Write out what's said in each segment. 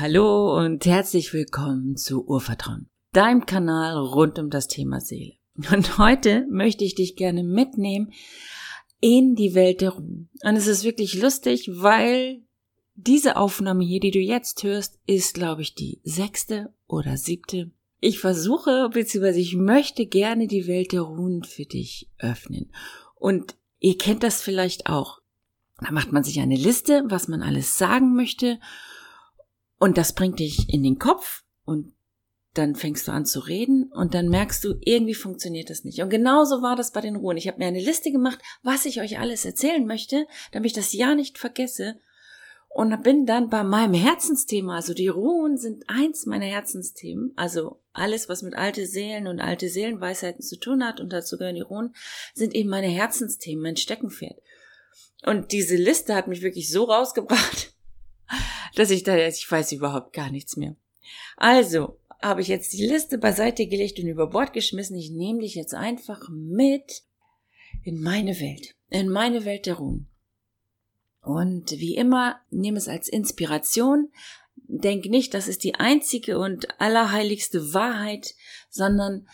Hallo und herzlich willkommen zu Urvertrauen, deinem Kanal rund um das Thema Seele. Und heute möchte ich dich gerne mitnehmen in die Welt der Ruhen. Und es ist wirklich lustig, weil diese Aufnahme hier, die du jetzt hörst, ist, glaube ich, die sechste oder siebte. Ich versuche, beziehungsweise ich möchte gerne die Welt der Ruhen für dich öffnen. Und ihr kennt das vielleicht auch. Da macht man sich eine Liste, was man alles sagen möchte und das bringt dich in den Kopf und dann fängst du an zu reden und dann merkst du, irgendwie funktioniert das nicht. Und genauso war das bei den Ruhen. Ich habe mir eine Liste gemacht, was ich euch alles erzählen möchte, damit ich das ja nicht vergesse. Und bin dann bei meinem Herzensthema, also die Ruhen sind eins meiner Herzensthemen, also alles, was mit alte Seelen und alte Seelenweisheiten zu tun hat, und dazu gehören die Ruhen, sind eben meine Herzensthemen, mein Steckenpferd. Und diese Liste hat mich wirklich so rausgebracht, dass ich da, ich weiß überhaupt gar nichts mehr. Also, habe ich jetzt die Liste beiseite gelegt und über Bord geschmissen. Ich nehme dich jetzt einfach mit in meine Welt, in meine Welt der Ruhen. Und wie immer, nehme es als Inspiration. Denk nicht, das ist die einzige und allerheiligste Wahrheit, sondern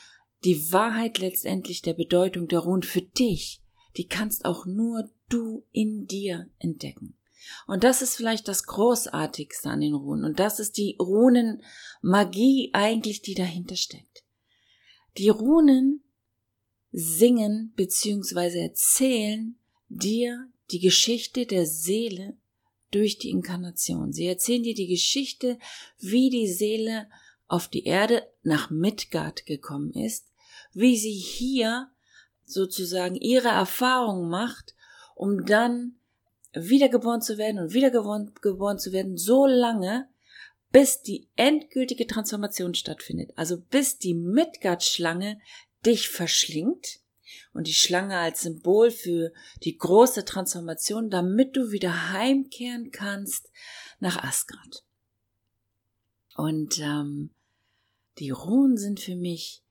die Wahrheit letztendlich der Bedeutung der Ruhen für dich. Die kannst auch nur du in dir entdecken. Und das ist vielleicht das Großartigste an den Runen. Und das ist die Runenmagie eigentlich, die dahinter steckt. Die Runen singen bzw. erzählen dir die Geschichte der Seele durch die Inkarnation. Sie erzählen dir die Geschichte, wie die Seele auf die Erde nach Midgard gekommen ist, wie sie hier sozusagen ihre Erfahrung macht, um dann wiedergeboren zu werden und wiedergeboren geboren zu werden, so lange, bis die endgültige Transformation stattfindet. Also bis die Midgard-Schlange dich verschlingt und die Schlange als Symbol für die große Transformation, damit du wieder heimkehren kannst nach Asgard. Und ähm, die Ruhen sind für mich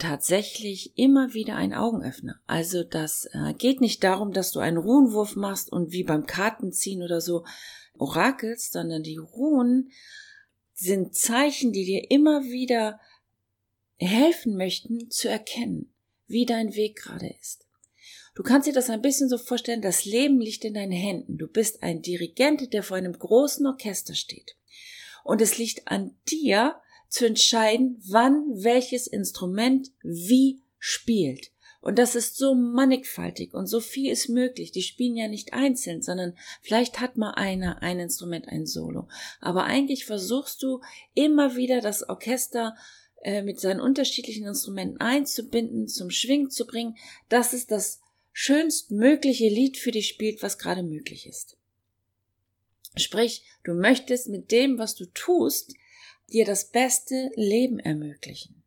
tatsächlich immer wieder ein Augenöffner. Also das äh, geht nicht darum, dass du einen Ruhenwurf machst und wie beim Kartenziehen oder so orakelst, sondern die Ruhen sind Zeichen, die dir immer wieder helfen möchten zu erkennen, wie dein Weg gerade ist. Du kannst dir das ein bisschen so vorstellen, das Leben liegt in deinen Händen. Du bist ein Dirigent, der vor einem großen Orchester steht. Und es liegt an dir, zu entscheiden, wann welches Instrument wie spielt. Und das ist so mannigfaltig und so viel ist möglich. Die spielen ja nicht einzeln, sondern vielleicht hat mal einer ein Instrument, ein Solo. Aber eigentlich versuchst du immer wieder das Orchester äh, mit seinen unterschiedlichen Instrumenten einzubinden, zum Schwingen zu bringen, dass es das schönstmögliche Lied für dich spielt, was gerade möglich ist. Sprich, du möchtest mit dem, was du tust, dir das beste Leben ermöglichen.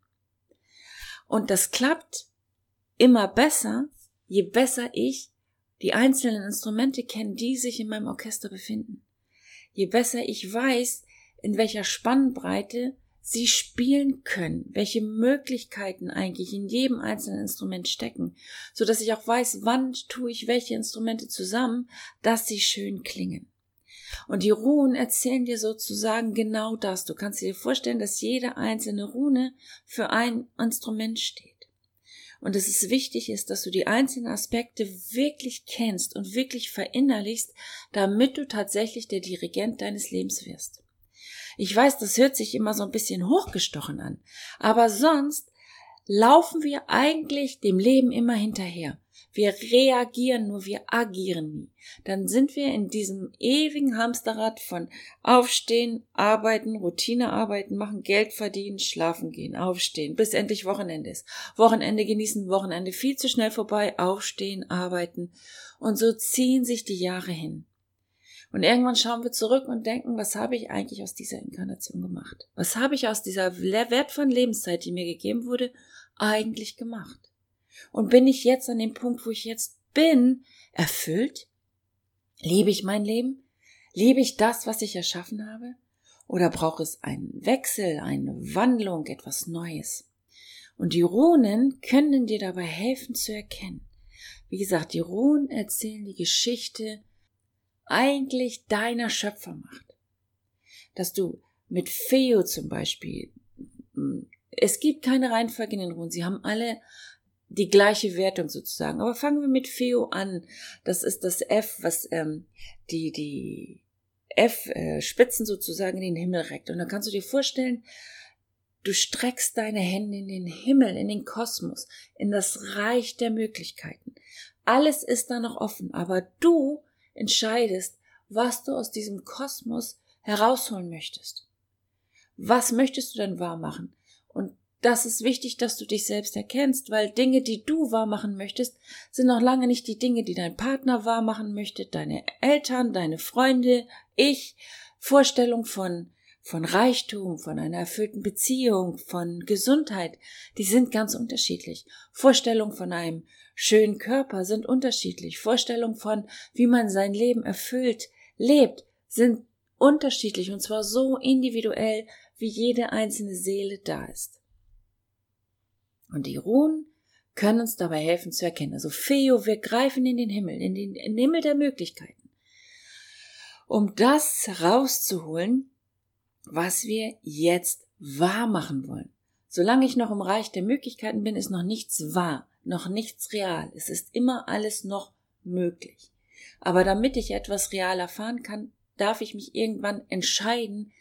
Und das klappt immer besser, je besser ich die einzelnen Instrumente kenne, die sich in meinem Orchester befinden. Je besser ich weiß, in welcher Spannbreite sie spielen können, welche Möglichkeiten eigentlich in jedem einzelnen Instrument stecken, so dass ich auch weiß, wann tue ich welche Instrumente zusammen, dass sie schön klingen. Und die Runen erzählen dir sozusagen genau das. Du kannst dir vorstellen, dass jede einzelne Rune für ein Instrument steht. Und dass es wichtig ist, dass du die einzelnen Aspekte wirklich kennst und wirklich verinnerlichst, damit du tatsächlich der Dirigent deines Lebens wirst. Ich weiß, das hört sich immer so ein bisschen hochgestochen an, aber sonst laufen wir eigentlich dem Leben immer hinterher. Wir reagieren nur, wir agieren nie. Dann sind wir in diesem ewigen Hamsterrad von Aufstehen, Arbeiten, Routinearbeiten machen, Geld verdienen, schlafen gehen, aufstehen, bis endlich Wochenende ist. Wochenende genießen, Wochenende viel zu schnell vorbei, aufstehen, arbeiten. Und so ziehen sich die Jahre hin. Und irgendwann schauen wir zurück und denken, was habe ich eigentlich aus dieser Inkarnation gemacht? Was habe ich aus dieser wertvollen Lebenszeit, die mir gegeben wurde, eigentlich gemacht? Und bin ich jetzt an dem Punkt, wo ich jetzt bin, erfüllt? Liebe ich mein Leben? Liebe ich das, was ich erschaffen habe? Oder braucht es einen Wechsel, eine Wandlung, etwas Neues? Und die Runen können dir dabei helfen zu erkennen. Wie gesagt, die Runen erzählen die Geschichte eigentlich deiner Schöpfermacht. Dass du mit Feo zum Beispiel. Es gibt keine Reihenfolge in den Runen. Sie haben alle die gleiche Wertung sozusagen. Aber fangen wir mit Feo an. Das ist das F, was ähm, die, die F-Spitzen äh, sozusagen in den Himmel reckt. Und dann kannst du dir vorstellen, du streckst deine Hände in den Himmel, in den Kosmos, in das Reich der Möglichkeiten. Alles ist da noch offen, aber du entscheidest, was du aus diesem Kosmos herausholen möchtest. Was möchtest du denn wahr machen? Und das ist wichtig, dass du dich selbst erkennst, weil Dinge, die du wahr machen möchtest, sind noch lange nicht die Dinge, die dein Partner wahr machen möchte, deine Eltern, deine Freunde, ich, Vorstellung von von Reichtum, von einer erfüllten Beziehung, von Gesundheit, die sind ganz unterschiedlich. Vorstellung von einem schönen Körper sind unterschiedlich. Vorstellung von, wie man sein Leben erfüllt, lebt, sind unterschiedlich und zwar so individuell, wie jede einzelne Seele da ist. Und die Ruhen können uns dabei helfen zu erkennen. Also Feo, wir greifen in den Himmel, in den, in den Himmel der Möglichkeiten. Um das rauszuholen, was wir jetzt wahr machen wollen. Solange ich noch im Reich der Möglichkeiten bin, ist noch nichts wahr, noch nichts real. Es ist immer alles noch möglich. Aber damit ich etwas real erfahren kann, darf ich mich irgendwann entscheiden,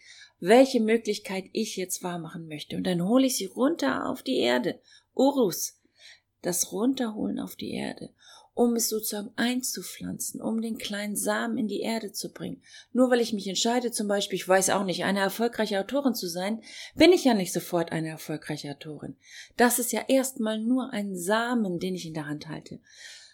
welche Möglichkeit ich jetzt wahr machen möchte. Und dann hole ich sie runter auf die Erde. Urus. Das Runterholen auf die Erde um es sozusagen einzupflanzen, um den kleinen Samen in die Erde zu bringen. Nur weil ich mich entscheide, zum Beispiel, ich weiß auch nicht, eine erfolgreiche Autorin zu sein, bin ich ja nicht sofort eine erfolgreiche Autorin. Das ist ja erstmal nur ein Samen, den ich in der Hand halte.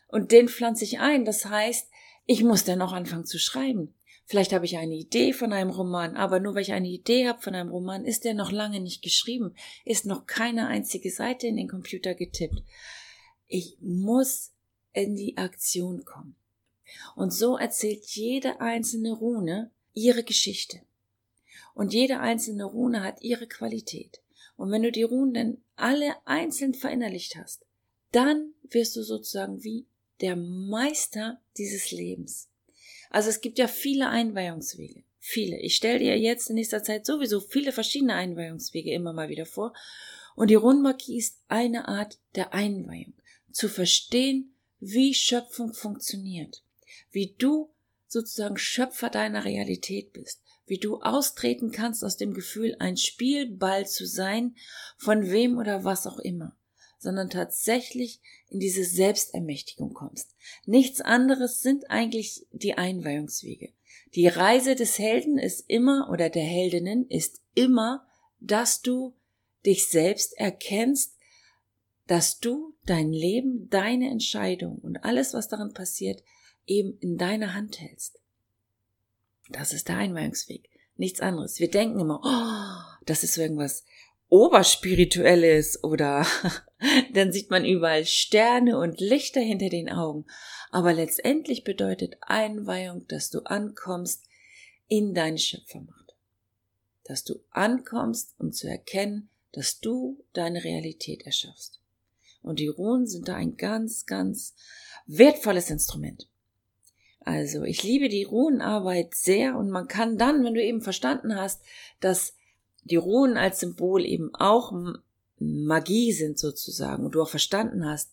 Und den pflanze ich ein. Das heißt, ich muss dann auch anfangen zu schreiben. Vielleicht habe ich eine Idee von einem Roman, aber nur weil ich eine Idee habe von einem Roman, ist der noch lange nicht geschrieben, ist noch keine einzige Seite in den Computer getippt. Ich muss in die Aktion kommen. Und so erzählt jede einzelne Rune ihre Geschichte. Und jede einzelne Rune hat ihre Qualität. Und wenn du die Runen dann alle einzeln verinnerlicht hast, dann wirst du sozusagen wie der Meister dieses Lebens. Also es gibt ja viele Einweihungswege. Viele. Ich stelle dir jetzt in nächster Zeit sowieso viele verschiedene Einweihungswege immer mal wieder vor. Und die Rundmarkie ist eine Art der Einweihung. Zu verstehen, wie Schöpfung funktioniert, wie du sozusagen Schöpfer deiner Realität bist, wie du austreten kannst aus dem Gefühl, ein Spielball zu sein, von wem oder was auch immer, sondern tatsächlich in diese Selbstermächtigung kommst. Nichts anderes sind eigentlich die Einweihungswege. Die Reise des Helden ist immer oder der Heldinnen ist immer, dass du dich selbst erkennst dass du dein Leben, deine Entscheidung und alles, was darin passiert, eben in deiner Hand hältst. Das ist der Einweihungsweg. Nichts anderes. Wir denken immer, oh, das ist irgendwas Oberspirituelles oder dann sieht man überall Sterne und Lichter hinter den Augen. Aber letztendlich bedeutet Einweihung, dass du ankommst in deine Schöpfermacht. Dass du ankommst, um zu erkennen, dass du deine Realität erschaffst. Und die Runen sind da ein ganz, ganz wertvolles Instrument. Also ich liebe die Runenarbeit sehr und man kann dann, wenn du eben verstanden hast, dass die Runen als Symbol eben auch Magie sind sozusagen und du auch verstanden hast,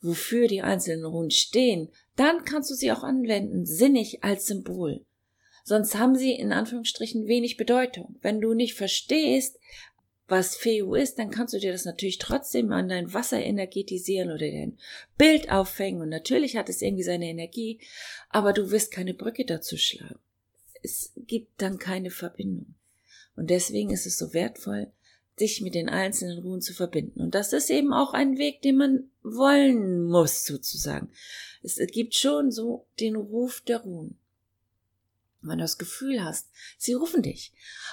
wofür die einzelnen Runen stehen, dann kannst du sie auch anwenden, sinnig als Symbol. Sonst haben sie in Anführungsstrichen wenig Bedeutung. Wenn du nicht verstehst, was Feu ist, dann kannst du dir das natürlich trotzdem an dein Wasser energetisieren oder dein Bild aufhängen und natürlich hat es irgendwie seine Energie, aber du wirst keine Brücke dazu schlagen. Es gibt dann keine Verbindung. Und deswegen ist es so wertvoll, sich mit den einzelnen Ruhen zu verbinden. Und das ist eben auch ein Weg, den man wollen muss, sozusagen. Es gibt schon so den Ruf der Ruhen wenn du das Gefühl hast, sie rufen dich,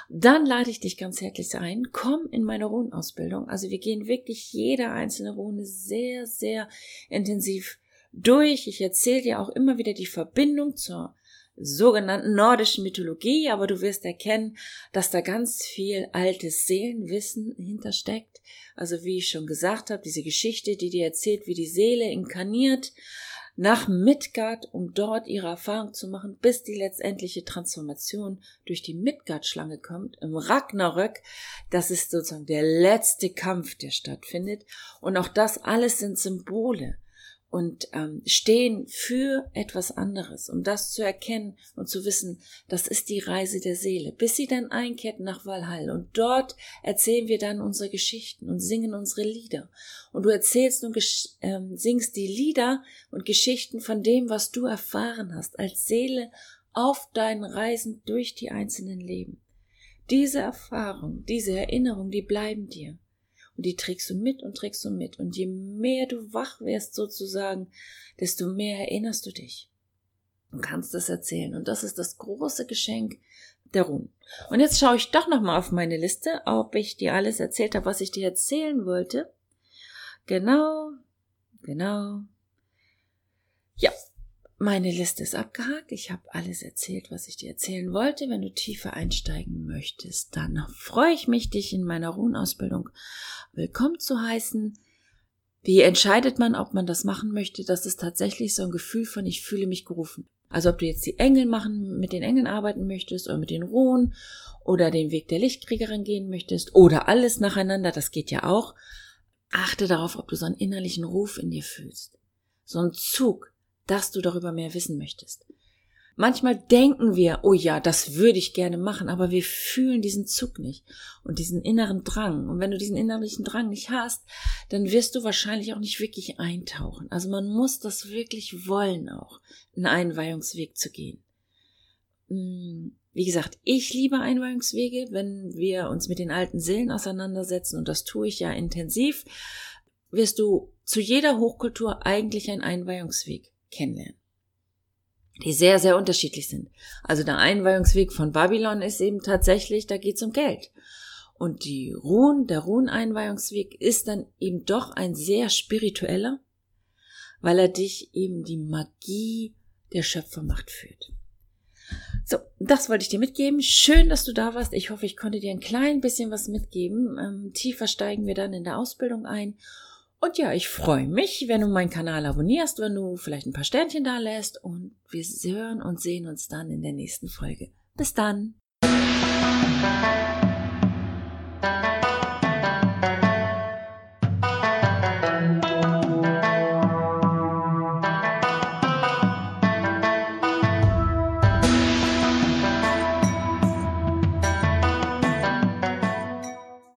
dann lade ich dich ganz herzlich ein, komm in meine Runenausbildung. Also wir gehen wirklich jede einzelne Rune sehr, sehr intensiv durch. Ich erzähle dir auch immer wieder die Verbindung zur sogenannten nordischen Mythologie, aber du wirst erkennen, dass da ganz viel altes Seelenwissen hintersteckt. Also wie ich schon gesagt habe, diese Geschichte, die dir erzählt, wie die Seele inkarniert, nach Midgard, um dort ihre Erfahrung zu machen, bis die letztendliche Transformation durch die Midgard-Schlange kommt, im Ragnarök. Das ist sozusagen der letzte Kampf, der stattfindet. Und auch das alles sind Symbole und ähm, stehen für etwas anderes, um das zu erkennen und zu wissen, das ist die Reise der Seele, bis sie dann einkehrt nach Valhall. Und dort erzählen wir dann unsere Geschichten und singen unsere Lieder. Und du erzählst und ähm, singst die Lieder und Geschichten von dem, was du erfahren hast als Seele auf deinen Reisen durch die einzelnen Leben. Diese Erfahrung, diese Erinnerung, die bleiben dir. Und die trägst du mit und trägst du mit. Und je mehr du wach wirst sozusagen, desto mehr erinnerst du dich und kannst das erzählen. Und das ist das große Geschenk der Runen. Und jetzt schaue ich doch nochmal auf meine Liste, ob ich dir alles erzählt habe, was ich dir erzählen wollte. Genau, genau. Ja, meine Liste ist abgehakt. Ich habe alles erzählt, was ich dir erzählen wollte. Wenn du tiefer einsteigen möchtest, dann freue ich mich, dich in meiner Ruhenausbildung willkommen zu heißen. Wie entscheidet man, ob man das machen möchte? Das ist tatsächlich so ein Gefühl von, ich fühle mich gerufen. Also ob du jetzt die Engel machen, mit den Engeln arbeiten möchtest oder mit den Ruhen oder den Weg der Lichtkriegerin gehen möchtest oder alles nacheinander, das geht ja auch. Achte darauf, ob du so einen innerlichen Ruf in dir fühlst. So einen Zug, dass du darüber mehr wissen möchtest. Manchmal denken wir, oh ja, das würde ich gerne machen, aber wir fühlen diesen Zug nicht und diesen inneren Drang. Und wenn du diesen innerlichen Drang nicht hast, dann wirst du wahrscheinlich auch nicht wirklich eintauchen. Also man muss das wirklich wollen auch, einen Einweihungsweg zu gehen. Hm, wie gesagt, ich liebe Einweihungswege, wenn wir uns mit den alten Seelen auseinandersetzen und das tue ich ja intensiv, wirst du zu jeder Hochkultur eigentlich einen Einweihungsweg kennenlernen. Die sehr, sehr unterschiedlich sind. Also der Einweihungsweg von Babylon ist eben tatsächlich, da geht's um Geld. Und die Ruhen, der Ruhen-Einweihungsweg ist dann eben doch ein sehr spiritueller, weil er dich eben die Magie der Schöpfermacht führt. So, das wollte ich dir mitgeben. Schön, dass du da warst. Ich hoffe, ich konnte dir ein klein bisschen was mitgeben. Ähm, tiefer steigen wir dann in der Ausbildung ein. Und ja, ich freue mich, wenn du meinen Kanal abonnierst, wenn du vielleicht ein paar Sternchen da lässt und wir hören und sehen uns dann in der nächsten Folge. Bis dann.